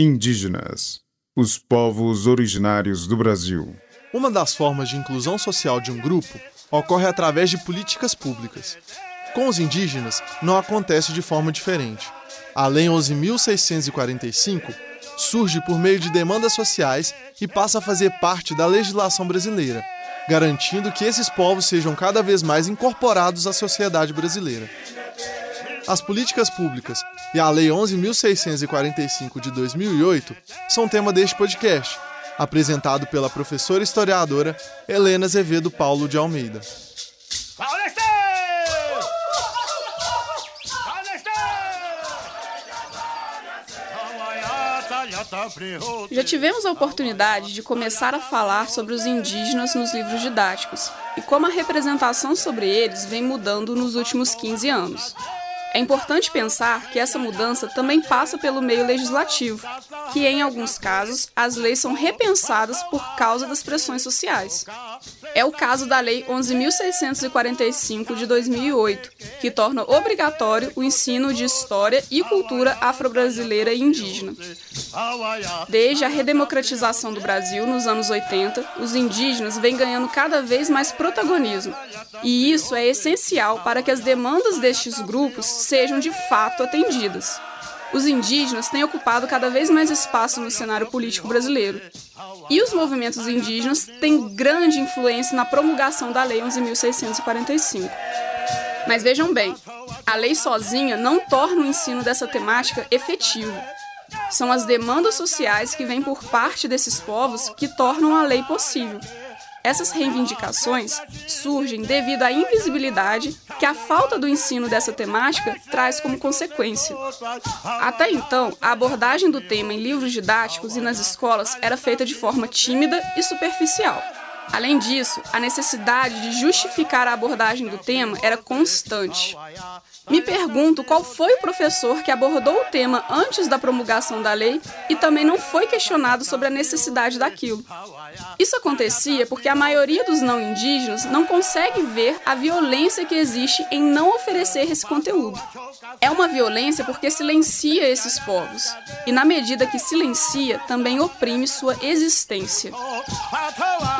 Indígenas, os povos originários do Brasil. Uma das formas de inclusão social de um grupo ocorre através de políticas públicas. Com os indígenas, não acontece de forma diferente. A Lei 11.645 surge por meio de demandas sociais e passa a fazer parte da legislação brasileira, garantindo que esses povos sejam cada vez mais incorporados à sociedade brasileira. As políticas públicas e a Lei 11.645 de 2008 são tema deste podcast, apresentado pela professora historiadora Helena Azevedo Paulo de Almeida. Já tivemos a oportunidade de começar a falar sobre os indígenas nos livros didáticos e como a representação sobre eles vem mudando nos últimos 15 anos. É importante pensar que essa mudança também passa pelo meio legislativo, que em alguns casos as leis são repensadas por causa das pressões sociais. É o caso da Lei 11.645 de 2008, que torna obrigatório o ensino de história e cultura afro-brasileira e indígena. Desde a redemocratização do Brasil nos anos 80, os indígenas vêm ganhando cada vez mais protagonismo, e isso é essencial para que as demandas destes grupos sejam de fato atendidas. Os indígenas têm ocupado cada vez mais espaço no cenário político brasileiro. E os movimentos indígenas têm grande influência na promulgação da Lei 11.645. Mas vejam bem, a lei sozinha não torna o ensino dessa temática efetivo. São as demandas sociais que vêm por parte desses povos que tornam a lei possível. Essas reivindicações surgem devido à invisibilidade que a falta do ensino dessa temática traz como consequência. Até então, a abordagem do tema em livros didáticos e nas escolas era feita de forma tímida e superficial. Além disso, a necessidade de justificar a abordagem do tema era constante. Me pergunto qual foi o professor que abordou o tema antes da promulgação da lei e também não foi questionado sobre a necessidade daquilo. Isso acontecia porque a maioria dos não indígenas não consegue ver a violência que existe em não oferecer esse conteúdo. É uma violência porque silencia esses povos, e na medida que silencia, também oprime sua existência.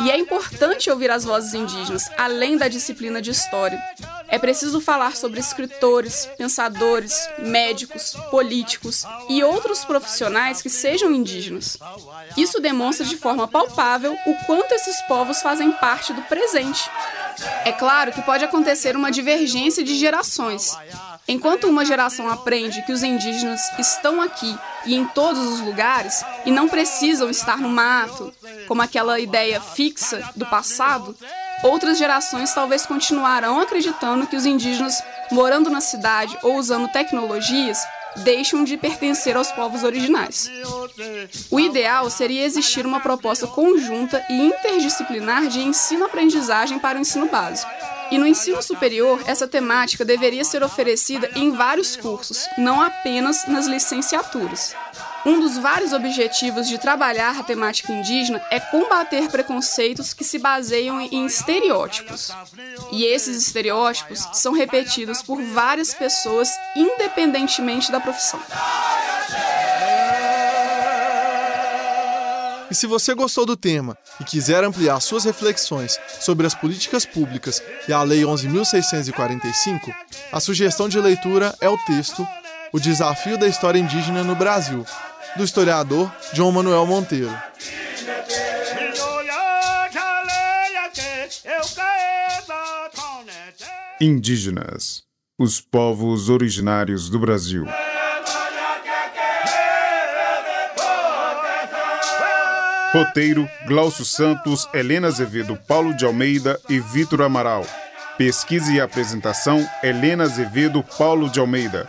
E é importante ouvir as vozes indígenas, além da disciplina de história. É preciso falar sobre escritores, pensadores, médicos, políticos e outros profissionais que sejam indígenas. Isso demonstra de forma palpável o quanto esses povos fazem parte do presente. É claro que pode acontecer uma divergência de gerações. Enquanto uma geração aprende que os indígenas estão aqui e em todos os lugares e não precisam estar no mato, como aquela ideia fixa do passado, outras gerações talvez continuarão acreditando que os indígenas, morando na cidade ou usando tecnologias, deixam de pertencer aos povos originais. O ideal seria existir uma proposta conjunta e interdisciplinar de ensino-aprendizagem para o ensino básico. E no ensino superior, essa temática deveria ser oferecida em vários cursos, não apenas nas licenciaturas. Um dos vários objetivos de trabalhar a temática indígena é combater preconceitos que se baseiam em estereótipos. E esses estereótipos são repetidos por várias pessoas, independentemente da profissão. E se você gostou do tema e quiser ampliar suas reflexões sobre as políticas públicas e a Lei 11.645, a sugestão de leitura é o texto O Desafio da História Indígena no Brasil, do historiador João Manuel Monteiro. Indígenas, os povos originários do Brasil. Roteiro: Glaucio Santos, Helena Azevedo, Paulo de Almeida e Vitor Amaral. Pesquisa e apresentação: Helena Azevedo, Paulo de Almeida.